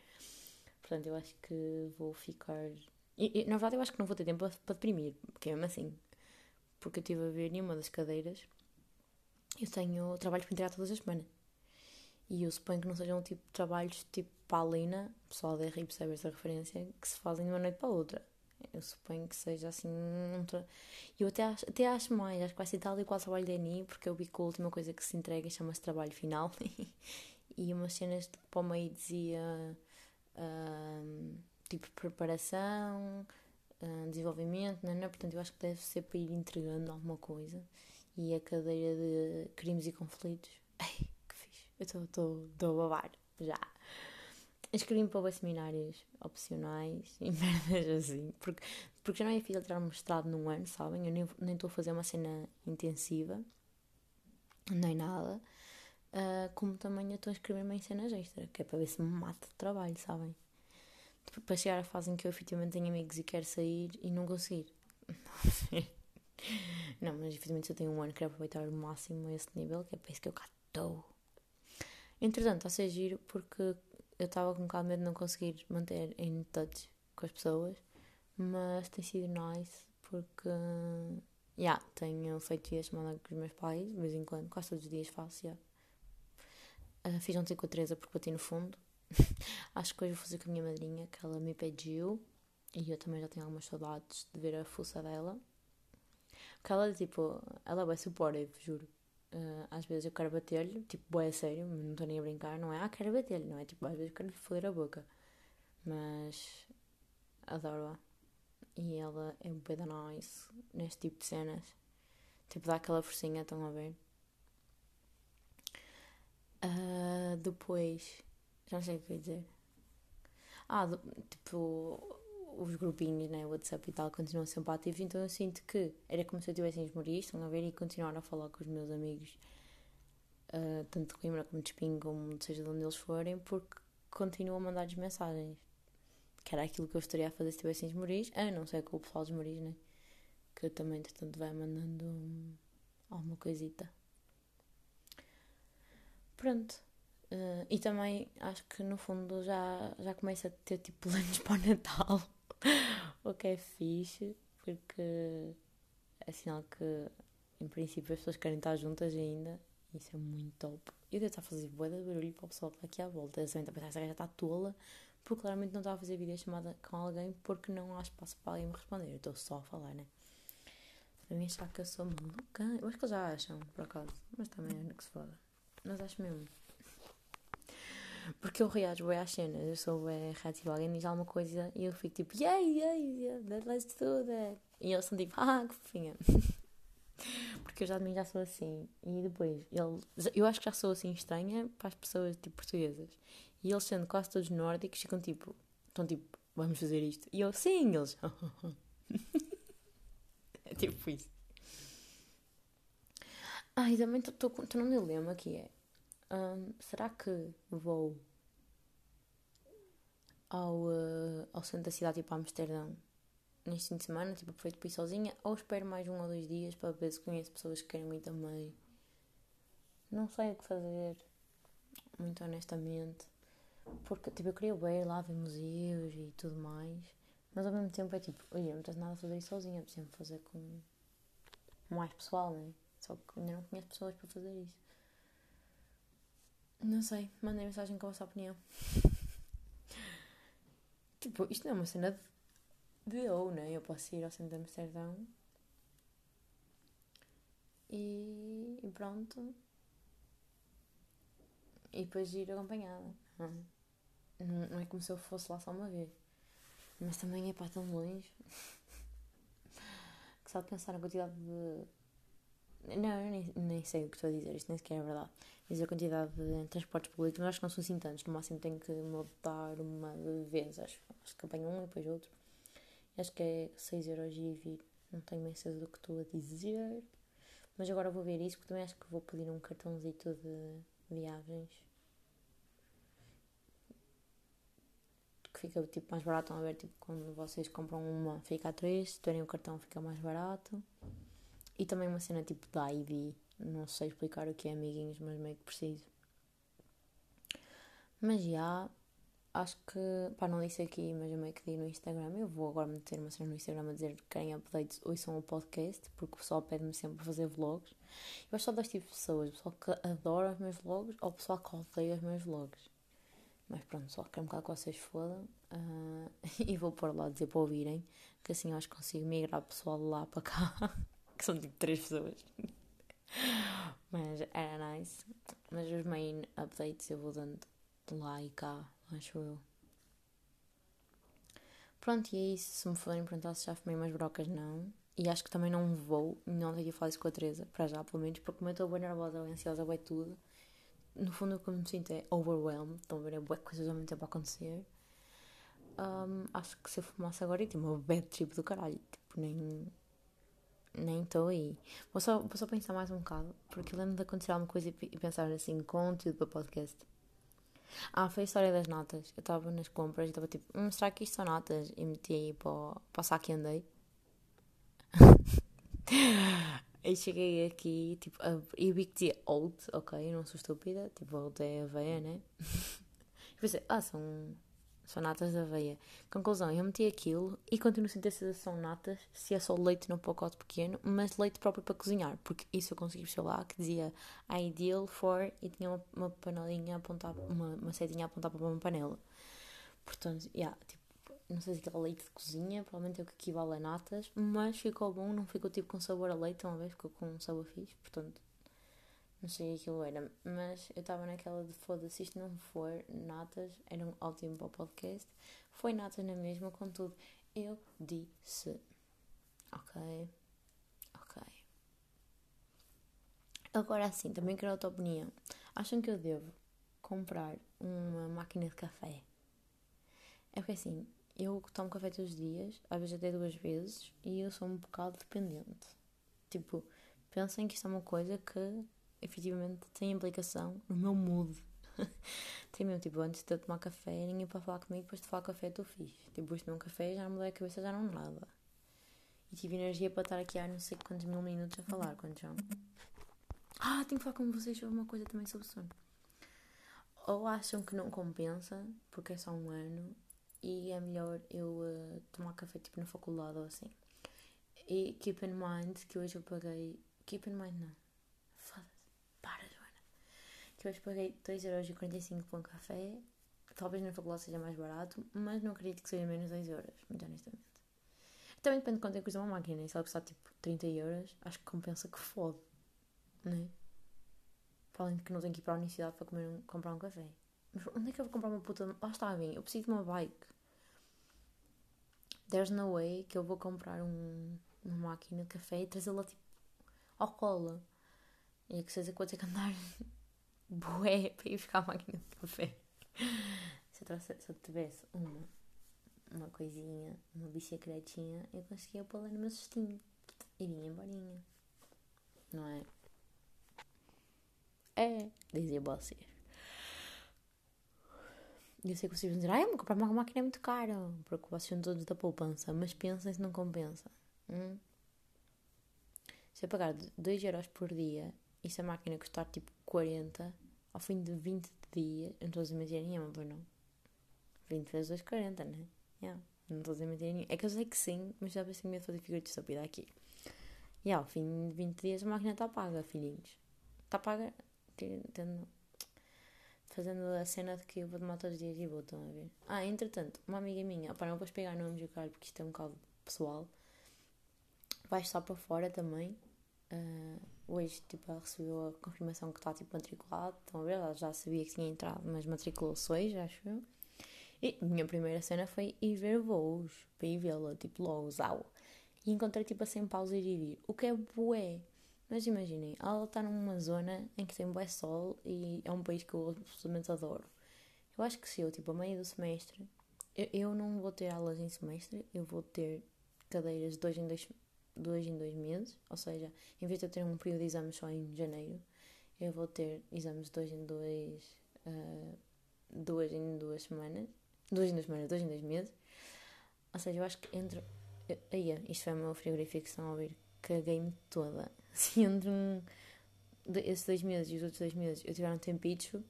Portanto, eu acho que vou ficar. E, e, na verdade, eu acho que não vou ter tempo para, deprimir, porque é mesmo assim. Porque eu estive a ver nenhuma das cadeiras, eu tenho trabalhos para entregar todas as semanas. E eu suponho que não sejam tipo trabalhos tipo para a Lina, pessoal da RI percebe esta referência, que se fazem de uma noite para a outra. Eu suponho que seja assim. Tra... Eu até acho, até acho mais, acho que vai ser tal e qual trabalho de ANI, porque eu vi que a última coisa que se entrega chama-se trabalho final. e umas cenas tipo, para o meio dizia uh, tipo preparação, uh, desenvolvimento, não é? Portanto, eu acho que deve ser para ir entregando alguma coisa. E a cadeira de crimes e conflitos. Ai, que fixe. Eu estou a babar já. Inscrevi-me para seminários opcionais e merdas assim, porque, porque já não é um mestrado num ano, sabem? Eu nem estou a fazer uma cena intensiva, nem nada. Uh, como também estou a inscrever-me em cenas extra, que é para ver se me mata de trabalho, sabem? Tipo, para chegar à fase em que eu efetivamente tenho amigos e quero sair e não conseguir. não, mas efetivamente se eu tenho um ano, quero aproveitar o máximo a esse nível, que é para isso que eu cá estou. Entretanto, está a ser giro porque eu estava com um bocado de medo de não conseguir manter em touch com as pessoas, mas tem sido nice porque, já, yeah, tenho feito dias chamada com os meus pais, de vez em quando, quase todos os dias faço. Yeah. Uh, fiz ontem com a Teresa porque bati no fundo. Acho que hoje vou fazer com a minha madrinha, que ela me pediu, e eu também já tenho algumas saudades de ver a fuça dela. Porque ela, tipo, ela vai supportive, juro. Uh, às vezes eu quero bater-lhe, tipo, boé a sério, não estou nem a brincar, não é? Ah, quero bater-lhe, não é? Tipo, às vezes quero lhe foder a boca. Mas adoro-a. E ela é um da nice neste tipo de cenas. Tipo, dá aquela forcinha, estão a ver? Uh, depois, já não sei o que eu ia dizer. Ah, do, tipo, os grupinhos, né, WhatsApp e tal, continuam sempre ativos, então eu sinto que era como se eu tivesse em esmorir, estão a ver, e continuar a falar com os meus amigos, uh, tanto de Coimbra como de Espinho, como seja de onde eles forem, porque continuam a mandar-lhes mensagens. Que era aquilo que eu estaria a fazer se estivesse em esmoris, a não ser com o pessoal de esmoris, né? Que também, portanto, vai mandando alguma coisita. Pronto. Uh, e também acho que no fundo já, já começa a ter tipo planos para o Natal. o que é fixe, porque é sinal que, em princípio, as pessoas querem estar juntas ainda. Isso é muito top. E eu devo estar a fazer boa de barulho para o pessoal que está aqui à volta. Eles devem pensar, esta gaja está tola, porque claramente não está a fazer videochamada com alguém porque não há espaço para alguém me responder. Eu estou só a falar, né? Mim achar que eu sou maluca. Eu acho que eles já acham, por acaso. Mas também é que se foda. Mas acho mesmo. Porque eu reajo bem às cenas, eu sou bem reativa. Alguém diz alguma coisa e eu fico tipo, yeah, yeah, yeah, let's do that. E eles são tipo, ah, que fofinha. Porque eu já mim já sou assim. E depois, ele, eu acho que já sou assim estranha para as pessoas tipo portuguesas. E eles sendo quase todos nórdicos, ficam tipo, estão tipo vamos fazer isto. E eu, sim, eles. é tipo isso. E também estou num dilema que é: será que vou ao, uh, ao centro da cidade, tipo a Amsterdão, neste fim de semana, tipo, aproveito para ir sozinha, ou espero mais um ou dois dias para ver se conheço pessoas que querem ir também. Não sei o que fazer, muito honestamente. Porque, tipo, eu queria ver lá, ver museus e tudo mais. Mas ao mesmo tempo é tipo, olha, não tens nada a fazer isso sozinha, preciso fazer com mais pessoal, né? Só que ainda não conheço pessoas para fazer isso. Não sei, mandei mensagem com a vossa opinião. tipo, isto não é uma cena de, de ou, né? Eu posso ir ao centro de Amsterdão e, e pronto. E depois ir acompanhada. Não, não é como se eu fosse lá só uma vez. Mas também é para tão longe. que só de pensar na quantidade de. Não, eu nem, nem sei o que estou a dizer, isto nem sequer é verdade. Diz a quantidade de transportes públicos, mas acho que não são assim tantos. No máximo tenho que mudar uma vez, acho. Acho que apanho um e depois outro. Acho que é 6 euros e vir. Não tenho bem certeza do que estou a dizer. Mas agora vou ver isso, porque também acho que vou pedir um cartãozito de viagens que fica tipo mais barato. a ver, tipo, quando vocês compram uma, fica a 3, se tiverem o cartão, fica mais barato. E também uma cena tipo da ID, não sei explicar o que é, amiguinhos, mas meio que preciso. Mas já, acho que, pá, não disse aqui, mas eu meio que di no Instagram. Eu vou agora meter uma cena no Instagram a dizer que querem updates ouçam o podcast, porque o pessoal pede-me sempre fazer vlogs. Eu acho só dois tipos de pessoas: o pessoal que adora os meus vlogs ou o pessoal que odeia os meus vlogs. Mas pronto, só quero um bocado que vocês fodam. Uh, e vou pôr lá dizer para ouvirem. Que assim eu acho que consigo migrar o pessoal de lá para cá. que são tipo três pessoas. Mas era nice. Mas os main updates eu vou dando lá e cá, acho eu. Pronto, e é isso. Se me forem perguntar se já fumei umas brocas, não. E acho que também não vou. Não tenho que falar isso com a Teresa, para já, pelo menos, porque como eu estou bem nervosa, bem ansiosa, bem tudo no fundo o que eu me sinto é overwhelmed, estão a ver, é coisas ao mesmo tempo a acontecer. Um, acho que se eu fumasse agora, ia ter uma bad trip do caralho, tipo, nem nem estou aí. Vou só, vou só pensar mais um bocado, porque lembro de acontecer alguma coisa e, e pensar assim, conteúdo para podcast. Ah, foi a história das notas. Eu estava nas compras e estava tipo, hum, será que isto são notas? E meti aí para, para o saco e andei. Aí cheguei aqui, tipo, e vi que dizia oat, ok, não sou estúpida, tipo, oat é aveia, né? e pensei, ah, são, são natas de aveia. Conclusão, eu meti aquilo e continuo sem ter são natas, se é só leite no pacote pequeno, mas leite próprio para cozinhar, porque isso eu consegui ver lá, que dizia ideal for, e tinha uma, uma panelinha apontada, uma, uma setinha apontada para uma panela. Portanto, yeah, tipo, não sei se aquele leite de cozinha, provavelmente é o que equivale a natas, mas ficou bom, não ficou tipo com sabor a leite, uma vez ficou com um sabor fixe, portanto, não sei o que aquilo era, mas eu estava naquela de foda-se, isto não for natas, era um ótimo para o podcast, foi natas na mesma, contudo, eu disse, ok, ok. Agora sim, também quero a tua opinião. Acham que eu devo comprar uma máquina de café? É porque assim, eu tomo café todos os dias, às vezes até duas vezes, e eu sou um bocado dependente. Tipo, pensem que isto é uma coisa que efetivamente tem implicação no meu mood. tem mesmo, tipo, antes de eu tomar café, ninguém para falar comigo, depois de falar café fixe. Tipo, depois de tomar um café, já mudei a cabeça, já não nada. E tive energia para estar aqui há não sei quantos mil minutos a falar, quantos são. Ah, tenho que falar com vocês sobre uma coisa também sobre sono. Ou acham que não compensa, porque é só um ano, e é melhor eu uh, tomar café tipo na faculdade ou assim. E keep in mind que hoje eu paguei. Keep in mind não. Que hoje paguei 2,45€ por um café. Talvez na faculdade seja mais barato, mas não acredito que seja menos 2€, euros, muito honestamente. Também depende de quanto é que custa uma máquina. Se ela custar tipo 30 euros, acho que compensa que fode. Não é? Para além de que não tenho que ir para a universidade para comer um, comprar um café. Mas onde é que eu vou comprar uma puta. Lá está mim, eu preciso de uma bike. There's no way que eu vou comprar um, uma máquina de café e trazê-la tipo ao colo. E é que seja ter que andar bué para ir buscar a máquina de café. Se eu, trouxe, se eu tivesse uma uma coisinha, uma bicicletinha, eu conseguia pô-la no meu cestinho e vinha. Não é? É, dizia vocês. Eu sei que vocês vão dizer, ai, comprar uma máquina é muito cara, preocupação todos da poupança, mas pensem se não compensa. Hum? Se eu pagar 2 euros por dia e se a máquina custar tipo 40, ao fim de 20 dias, não estou a dizer mentira nenhuma, pois não? 20 vezes 2, 40, né? Yeah, não estou a dizer mentira nenhuma. É que eu sei que sim, mas já pensei medo de fazer figura de estúpida aqui. E yeah, ao fim de 20 dias a máquina está paga, filhinhos. Está paga, tendo, fazendo a cena de que eu vou tomar todos os dias e vou, estão a ver? Ah, entretanto, uma amiga minha, opa, não vou pegar nomes do caralho porque isto é um bocado pessoal, vai estar para fora também. Uh, hoje, tipo, ela recebeu a confirmação que está, tipo, matriculado. Estão a ver? Ela já sabia que tinha entrado, mas matriculou-se hoje, acho eu. E a minha primeira cena foi ir ver voos, para ir vê-la, tipo, logo, zau. E encontrei, tipo, a 100 paus ir e vir. O que é bué. Mas imaginem, ela está numa zona em que tem bué sol e é um país que eu absolutamente adoro. Eu acho que se eu, tipo, a meio do semestre, eu, eu não vou ter aulas em semestre, eu vou ter cadeiras de dois em dois, dois em dois meses, ou seja, em vez de eu ter um período de exames só em janeiro, eu vou ter exames dois em dois, uh, duas em duas semanas, duas em duas semanas, dois em dois meses. Ou seja, eu acho que entre. Aí, isto foi o meu frigorífico estão a ouvir. Caguei-me toda. Se entre um, esses dois meses e os outros dois meses eu tiver um tempicho,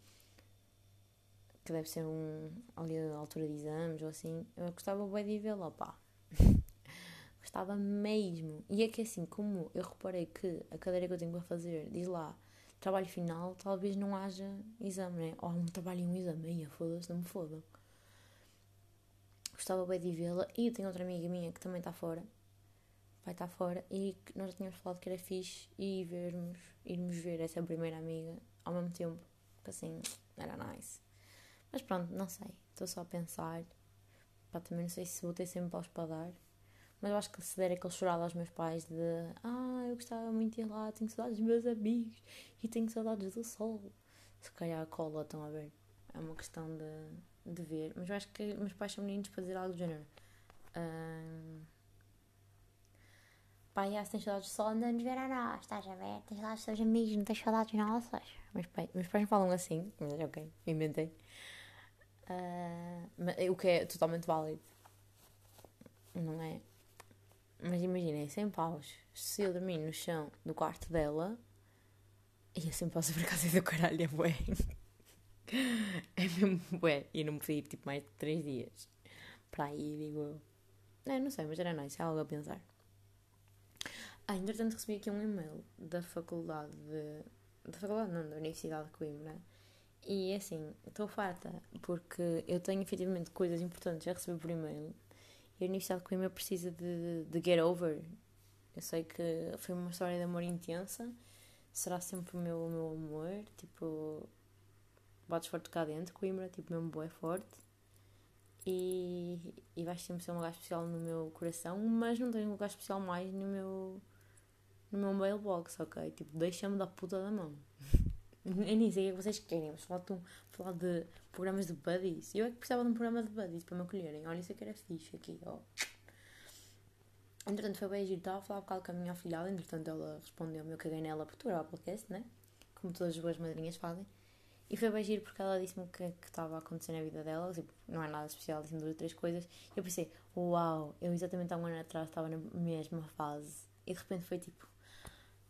que deve ser um ali a altura de exames ou assim, eu gostava bem de ver lá, pá. Gostava mesmo. E é que assim, como eu reparei que a cadeira que eu tenho para fazer diz lá trabalho final, talvez não haja exame, né? Ou um trabalho e um exame, foda-se, não me fodam. Gostava bem de vê-la. E tenho outra amiga minha que também está fora. Vai estar fora. E nós tínhamos falado que era fixe e vermos, irmos ver essa primeira amiga ao mesmo tempo. Que assim, era nice. Mas pronto, não sei. Estou só a pensar. Pá, também não sei se vou ter sempre paus para dar. Mas eu acho que se der aquele chorado aos meus pais de Ah, eu gostava muito de ir lá, tenho saudades dos meus amigos e tenho saudades do sol. Se calhar a cola, estão a ver? É uma questão de, de ver. Mas eu acho que meus pais são meninos para dizer algo do género. Um, pai, ah, se tens saudades do sol, anda-nos ver a nós, estás a ver? Tens saudades dos teus amigos, não tens saudades nossas. Meus pais, meus pais não falam assim, mas ok, inventei. Uh, o que é totalmente válido. Não é? Mas imaginem, 100 paus. Se eu dormir no chão do quarto dela, ia sempre paus por casa do caralho, é bué. É mesmo bué. E não me fui tipo mais de 3 dias. Para aí, digo eu. É, não sei, mas era nice, é algo a pensar. Ah, entretanto recebi aqui um e-mail da faculdade de... Da faculdade não, da Universidade de Coimbra. E assim, estou farta, porque eu tenho efetivamente coisas importantes a receber por e-mail e a Universidade de Coimbra precisa de, de get over. Eu sei que foi uma história de amor intensa, será sempre o meu, o meu amor, tipo, bates forte cá dentro, Coimbra, tipo, mesmo boa forte. E, e vais sempre ser um lugar especial no meu coração, mas não tenho um lugar especial mais no meu, no meu mailbox, ok? Tipo, deixa-me da puta da mão. Eu nem sei o que vocês querem, mas faltam falar de programas de buddies. Eu é que precisava de um programa de buddies para me acolherem. Olha, isso é que era fixe aqui, ó. Entretanto, foi bem giro. Estava a falar um bocado com a minha afilhada. Entretanto, ela respondeu-me. Eu caguei nela por tu, era o podcast, né? Como todas as boas madrinhas fazem. E foi bem giro porque ela disse-me o que, que estava a acontecer na vida dela. Tipo, não é nada especial, disse-me duas ou três coisas. E eu pensei, uau, eu exatamente há um ano atrás estava na mesma fase. E de repente foi tipo,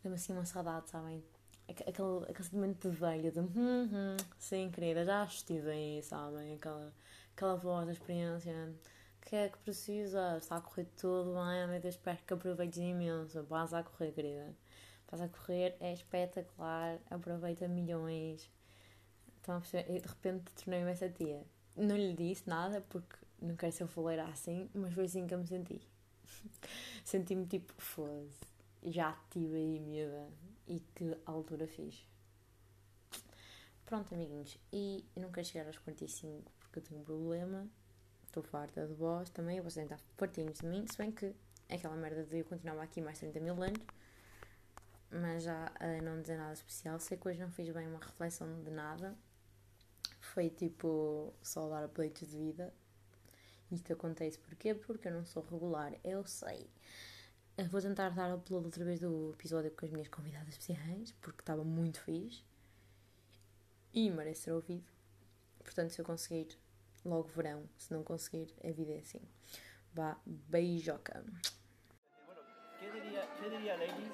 deu-me assim uma saudade, sabem? Aquele, aquele sentimento de velha, de hum, hum, sim, querida, já estive aí, sabem? Aquela, aquela voz da experiência. que é que precisa? Está a correr tudo bem, meu Deus, espero que aproveites imenso. Vas a correr, querida. Vas a correr, é espetacular, aproveita milhões. Então, e de repente tornei-me essa tia. Não lhe disse nada porque não quero ser foleira assim, mas foi assim que eu me senti. Senti-me tipo, foda-se, já tive aí miúda e que altura fiz. Pronto, amiguinhos, e eu não quero chegar aos 45 porque eu tenho um problema, estou farta de vós também, vocês devem estar fartinhos de mim, se bem que é aquela merda de eu continuar aqui mais 30 mil anos, mas já a não dizer nada especial, sei que hoje não fiz bem uma reflexão de nada, foi tipo só dar updates de vida. Isto acontece porquê? Porque eu não sou regular, eu sei. Eu vou tentar dar upload outra vez do episódio com as minhas convidadas especiais, porque estava muito fixe. E merece ser ouvido. Portanto, se eu conseguir, logo verão. Se não conseguir, a vida é assim. Vá, beijoca. ¿qué diría, qué diría Lenin